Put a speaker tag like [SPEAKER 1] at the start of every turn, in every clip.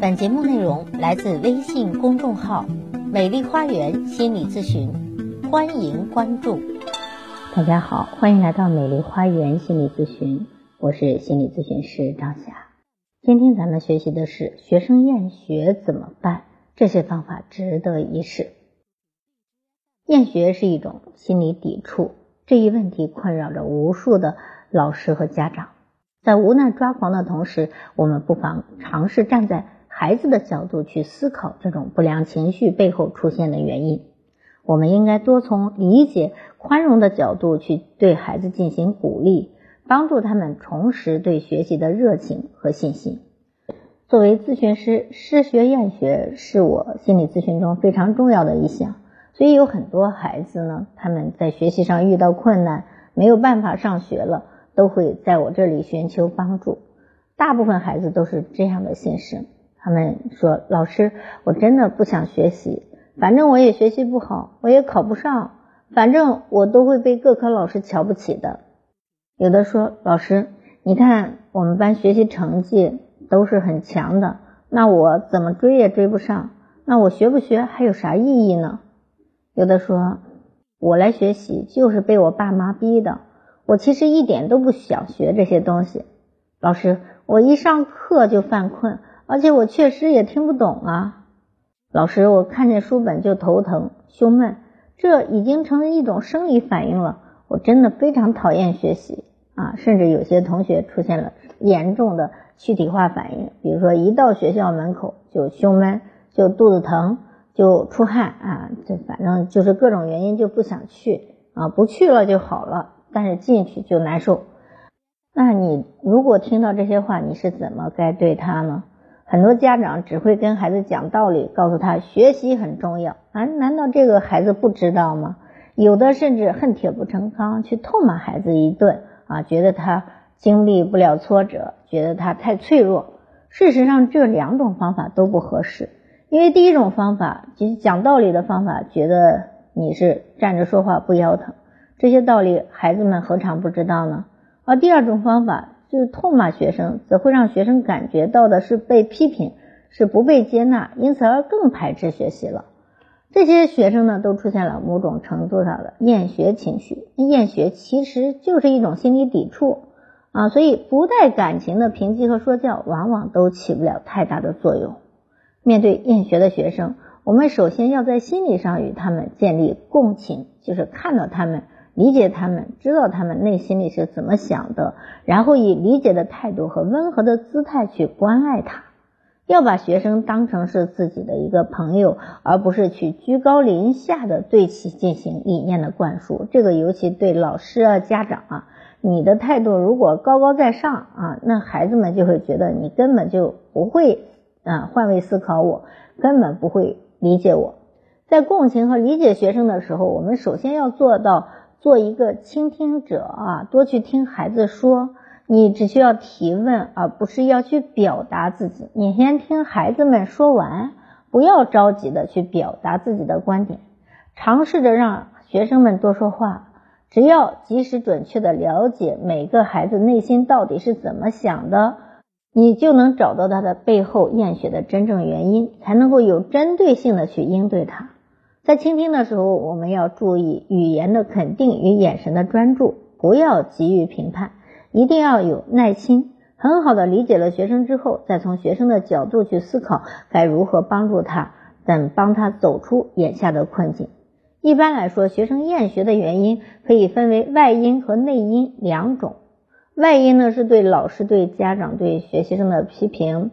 [SPEAKER 1] 本节目内容来自微信公众号“美丽花园心理咨询”，欢迎关注。大家好，欢迎来到美丽花园心理咨询，我是心理咨询师张霞。今天咱们学习的是学生厌学怎么办？这些方法值得一试。厌学是一种心理抵触，这一问题困扰着无数的老师和家长。在无奈抓狂的同时，我们不妨尝试站在孩子的角度去思考这种不良情绪背后出现的原因。我们应该多从理解、宽容的角度去对孩子进行鼓励，帮助他们重拾对学习的热情和信心。作为咨询师，失学厌学是我心理咨询中非常重要的一项，所以有很多孩子呢，他们在学习上遇到困难，没有办法上学了。都会在我这里寻求帮助，大部分孩子都是这样的心声。他们说：“老师，我真的不想学习，反正我也学习不好，我也考不上，反正我都会被各科老师瞧不起的。”有的说：“老师，你看我们班学习成绩都是很强的，那我怎么追也追不上，那我学不学还有啥意义呢？”有的说：“我来学习就是被我爸妈逼的。”我其实一点都不想学这些东西，老师，我一上课就犯困，而且我确实也听不懂啊。老师，我看见书本就头疼、胸闷，这已经成为一种生理反应了。我真的非常讨厌学习啊，甚至有些同学出现了严重的躯体化反应，比如说一到学校门口就胸闷、就肚子疼、就出汗啊，这反正就是各种原因就不想去啊，不去了就好了。但是进去就难受，那你如果听到这些话，你是怎么该对他呢？很多家长只会跟孩子讲道理，告诉他学习很重要啊，难道这个孩子不知道吗？有的甚至恨铁不成钢，去痛骂孩子一顿啊，觉得他经历不了挫折，觉得他太脆弱。事实上，这两种方法都不合适，因为第一种方法就是讲道理的方法，觉得你是站着说话不腰疼。这些道理，孩子们何尝不知道呢？而第二种方法就是痛骂学生，则会让学生感觉到的是被批评，是不被接纳，因此而更排斥学习了。这些学生呢，都出现了某种程度上的厌学情绪。厌学其实就是一种心理抵触啊，所以不带感情的评级和说教，往往都起不了太大的作用。面对厌学的学生，我们首先要在心理上与他们建立共情，就是看到他们。理解他们，知道他们内心里是怎么想的，然后以理解的态度和温和的姿态去关爱他。要把学生当成是自己的一个朋友，而不是去居高临下的对其进行理念的灌输。这个尤其对老师啊、家长啊，你的态度如果高高在上啊，那孩子们就会觉得你根本就不会啊换位思考，我根本不会理解我。在共情和理解学生的时候，我们首先要做到。做一个倾听者啊，多去听孩子说。你只需要提问，而不是要去表达自己。你先听孩子们说完，不要着急的去表达自己的观点。尝试着让学生们多说话。只要及时准确的了解每个孩子内心到底是怎么想的，你就能找到他的背后厌学的真正原因，才能够有针对性的去应对他。在倾听的时候，我们要注意语言的肯定与眼神的专注，不要急于评判，一定要有耐心。很好的理解了学生之后，再从学生的角度去思考该如何帮助他，等帮他走出眼下的困境。一般来说，学生厌学的原因可以分为外因和内因两种。外因呢，是对老师、对家长、对学习生的批评。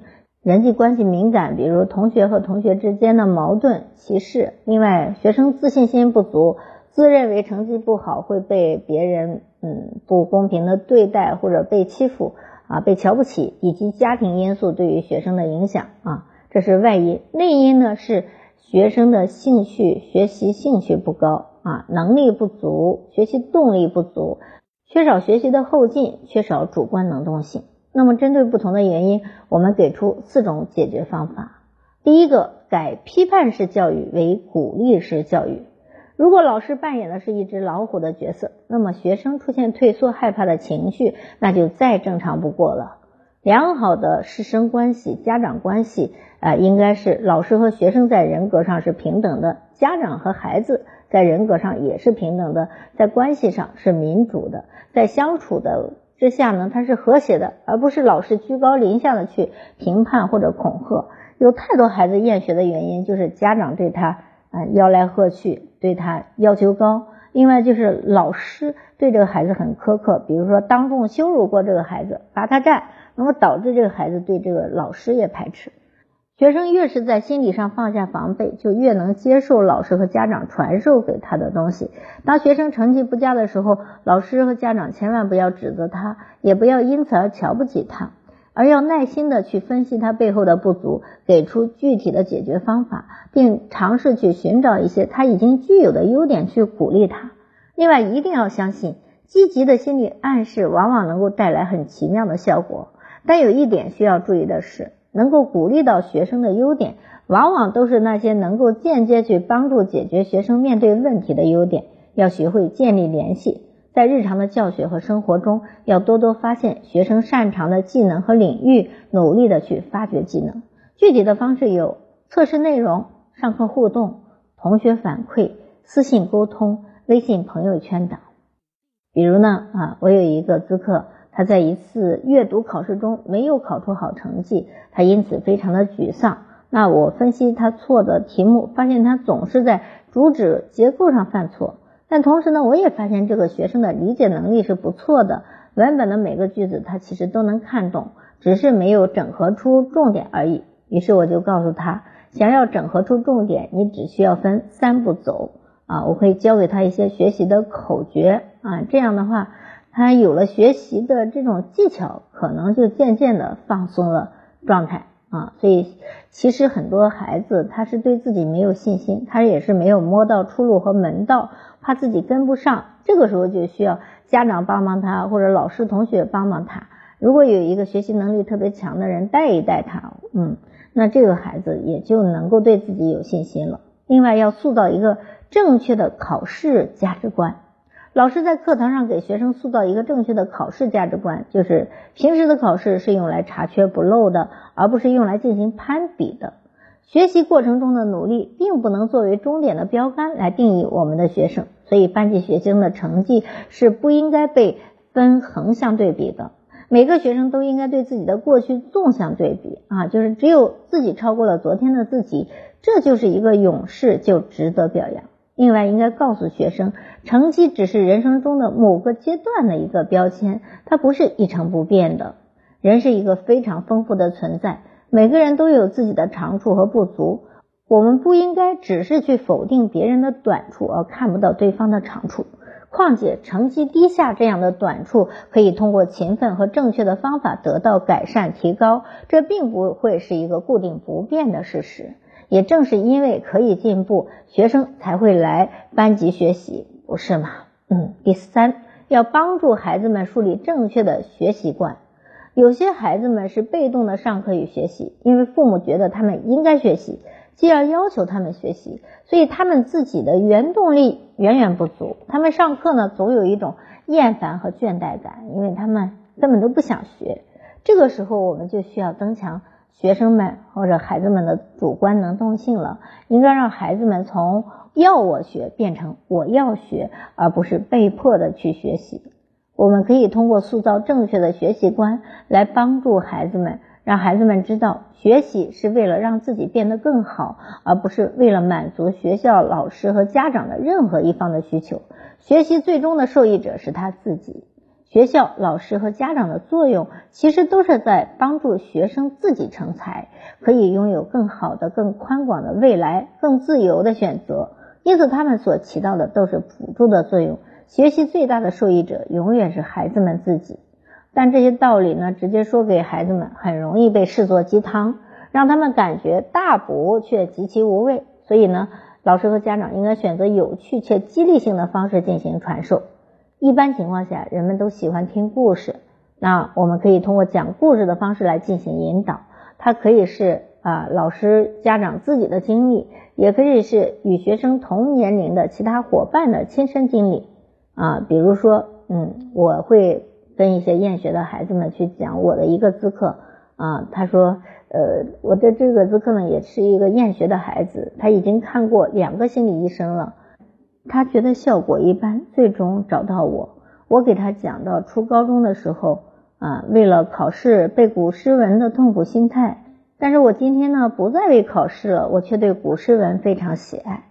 [SPEAKER 1] 人际关系敏感，比如同学和同学之间的矛盾、歧视。另外，学生自信心不足，自认为成绩不好会被别人嗯不公平的对待或者被欺负啊，被瞧不起，以及家庭因素对于学生的影响啊，这是外因。内因呢是学生的兴趣、学习兴趣不高啊，能力不足，学习动力不足，缺少学习的后劲，缺少主观能动性。那么，针对不同的原因，我们给出四种解决方法。第一个，改批判式教育为鼓励式教育。如果老师扮演的是一只老虎的角色，那么学生出现退缩、害怕的情绪，那就再正常不过了。良好的师生关系、家长关系啊，应该是老师和学生在人格上是平等的，家长和孩子在人格上也是平等的，在关系上是民主的，在相处的之下呢，它是和谐的，而不是老是居高临下的去评判或者恐吓。有太多孩子厌学的原因，就是家长对他啊吆来喝去，对他要求高。另外就是老师对这个孩子很苛刻，比如说当众羞辱过这个孩子，罚他站，那么导致这个孩子对这个老师也排斥。学生越是在心理上放下防备，就越能接受老师和家长传授给他的东西。当学生成绩不佳的时候，老师和家长千万不要指责他，也不要因此而瞧不起他。而要耐心的去分析他背后的不足，给出具体的解决方法，并尝试去寻找一些他已经具有的优点去鼓励他。另外，一定要相信，积极的心理暗示往往能够带来很奇妙的效果。但有一点需要注意的是，能够鼓励到学生的优点，往往都是那些能够间接去帮助解决学生面对问题的优点。要学会建立联系。在日常的教学和生活中，要多多发现学生擅长的技能和领域，努力的去发掘技能。具体的方式有测试内容、上课互动、同学反馈、私信沟通、微信朋友圈等。比如呢，啊，我有一个咨客，他在一次阅读考试中没有考出好成绩，他因此非常的沮丧。那我分析他错的题目，发现他总是在主旨结构上犯错。但同时呢，我也发现这个学生的理解能力是不错的，文本的每个句子他其实都能看懂，只是没有整合出重点而已。于是我就告诉他，想要整合出重点，你只需要分三步走啊，我会教给他一些学习的口诀啊，这样的话，他有了学习的这种技巧，可能就渐渐的放松了状态啊。所以其实很多孩子他是对自己没有信心，他也是没有摸到出路和门道。怕自己跟不上，这个时候就需要家长帮帮他，或者老师同学帮帮他。如果有一个学习能力特别强的人带一带他，嗯，那这个孩子也就能够对自己有信心了。另外，要塑造一个正确的考试价值观。老师在课堂上给学生塑造一个正确的考试价值观，就是平时的考试是用来查缺补漏的，而不是用来进行攀比的。学习过程中的努力，并不能作为终点的标杆来定义我们的学生。所以，班级学生的成绩是不应该被分横向对比的。每个学生都应该对自己的过去纵向对比啊，就是只有自己超过了昨天的自己，这就是一个勇士，就值得表扬。另外，应该告诉学生，成绩只是人生中的某个阶段的一个标签，它不是一成不变的。人是一个非常丰富的存在，每个人都有自己的长处和不足。我们不应该只是去否定别人的短处，而看不到对方的长处。况且，成绩低下这样的短处，可以通过勤奋和正确的方法得到改善提高，这并不会是一个固定不变的事实。也正是因为可以进步，学生才会来班级学习，不是吗？嗯。第三，要帮助孩子们树立正确的学习观。有些孩子们是被动的上课与学习，因为父母觉得他们应该学习。既要要求他们学习，所以他们自己的原动力远远不足。他们上课呢，总有一种厌烦和倦怠感，因为他们根本都不想学。这个时候，我们就需要增强学生们或者孩子们的主观能动性了。应该让孩子们从要我学变成我要学，而不是被迫的去学习。我们可以通过塑造正确的学习观来帮助孩子们。让孩子们知道，学习是为了让自己变得更好，而不是为了满足学校老师和家长的任何一方的需求。学习最终的受益者是他自己。学校老师和家长的作用，其实都是在帮助学生自己成才，可以拥有更好的、更宽广的未来，更自由的选择。因此，他们所起到的都是辅助的作用。学习最大的受益者，永远是孩子们自己。但这些道理呢，直接说给孩子们，很容易被视作鸡汤，让他们感觉大补却极其无味。所以呢，老师和家长应该选择有趣且激励性的方式进行传授。一般情况下，人们都喜欢听故事，那我们可以通过讲故事的方式来进行引导。它可以是啊，老师、家长自己的经历，也可以是与学生同年龄的其他伙伴的亲身经历啊。比如说，嗯，我会。跟一些厌学的孩子们去讲我的一个资课啊，他说，呃，我的这个资课呢也是一个厌学的孩子，他已经看过两个心理医生了，他觉得效果一般，最终找到我，我给他讲到初高中的时候啊，为了考试背古诗文的痛苦心态，但是我今天呢不再为考试了，我却对古诗文非常喜爱，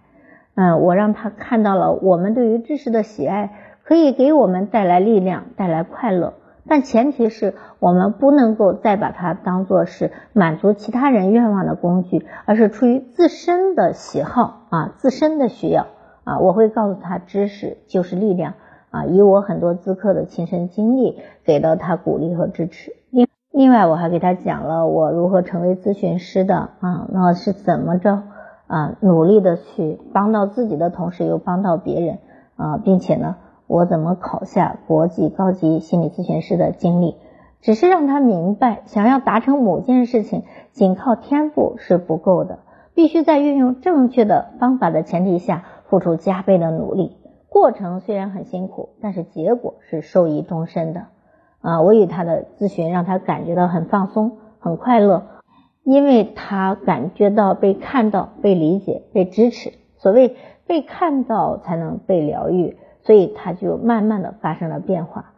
[SPEAKER 1] 嗯，我让他看到了我们对于知识的喜爱。可以给我们带来力量，带来快乐，但前提是我们不能够再把它当做是满足其他人愿望的工具，而是出于自身的喜好啊，自身的需要啊。我会告诉他，知识就是力量啊，以我很多咨客的亲身经历，给到他鼓励和支持。另另外，我还给他讲了我如何成为咨询师的啊，那是怎么着啊，努力的去帮到自己的同时又帮到别人啊，并且呢。我怎么考下国际高级心理咨询师的经历，只是让他明白，想要达成某件事情，仅靠天赋是不够的，必须在运用正确的方法的前提下，付出加倍的努力。过程虽然很辛苦，但是结果是受益终身的。啊，我与他的咨询让他感觉到很放松、很快乐，因为他感觉到被看到、被理解、被支持。所谓被看到，才能被疗愈。所以他就慢慢的发生了变化，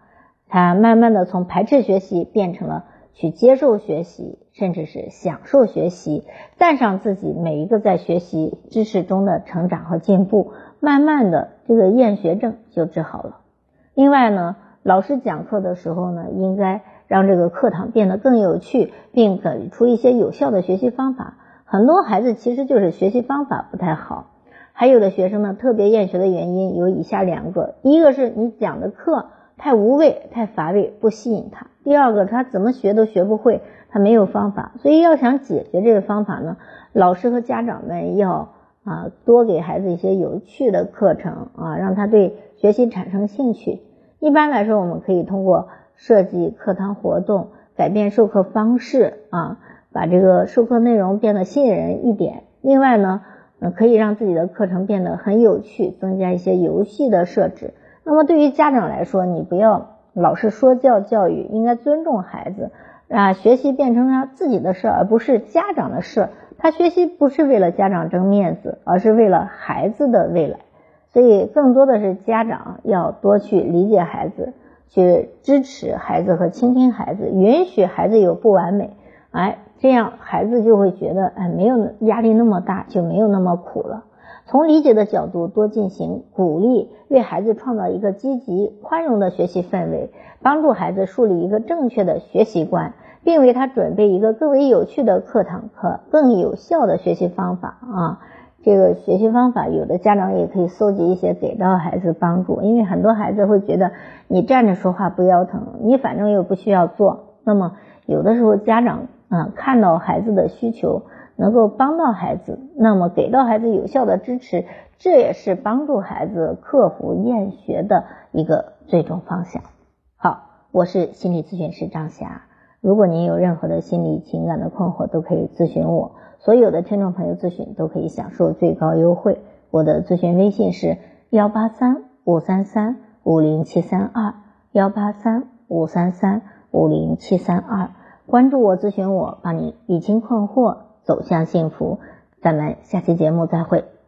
[SPEAKER 1] 他慢慢的从排斥学习变成了去接受学习，甚至是享受学习，赞赏自己每一个在学习知识中的成长和进步，慢慢的这个厌学症就治好了。另外呢，老师讲课的时候呢，应该让这个课堂变得更有趣，并给出一些有效的学习方法。很多孩子其实就是学习方法不太好。还有的学生呢，特别厌学的原因有以下两个：一个是你讲的课太无味、太乏味，不吸引他；第二个，他怎么学都学不会，他没有方法。所以要想解决这个方法呢，老师和家长们要啊多给孩子一些有趣的课程啊，让他对学习产生兴趣。一般来说，我们可以通过设计课堂活动、改变授课方式啊，把这个授课内容变得吸引人一点。另外呢。嗯，可以让自己的课程变得很有趣，增加一些游戏的设置。那么对于家长来说，你不要老是说教教育，应该尊重孩子啊，学习变成他自己的事，而不是家长的事。他学习不是为了家长争面子，而是为了孩子的未来。所以更多的是家长要多去理解孩子，去支持孩子和倾听孩子，允许孩子有不完美。哎，这样孩子就会觉得，哎，没有压力那么大，就没有那么苦了。从理解的角度多进行鼓励，为孩子创造一个积极宽容的学习氛围，帮助孩子树立一个正确的学习观，并为他准备一个更为有趣的课堂和更有效的学习方法啊。这个学习方法，有的家长也可以搜集一些给到孩子帮助，因为很多孩子会觉得你站着说话不腰疼，你反正又不需要做，那么有的时候家长。啊，看到孩子的需求，能够帮到孩子，那么给到孩子有效的支持，这也是帮助孩子克服厌学的一个最终方向。好，我是心理咨询师张霞。如果您有任何的心理情感的困惑，都可以咨询我。所有的听众朋友咨询都可以享受最高优惠。我的咨询微信是幺八三五三三五零七三二幺八三五三三五零七三二。关注我，咨询我，帮你理清困惑，走向幸福。咱们下期节目再会。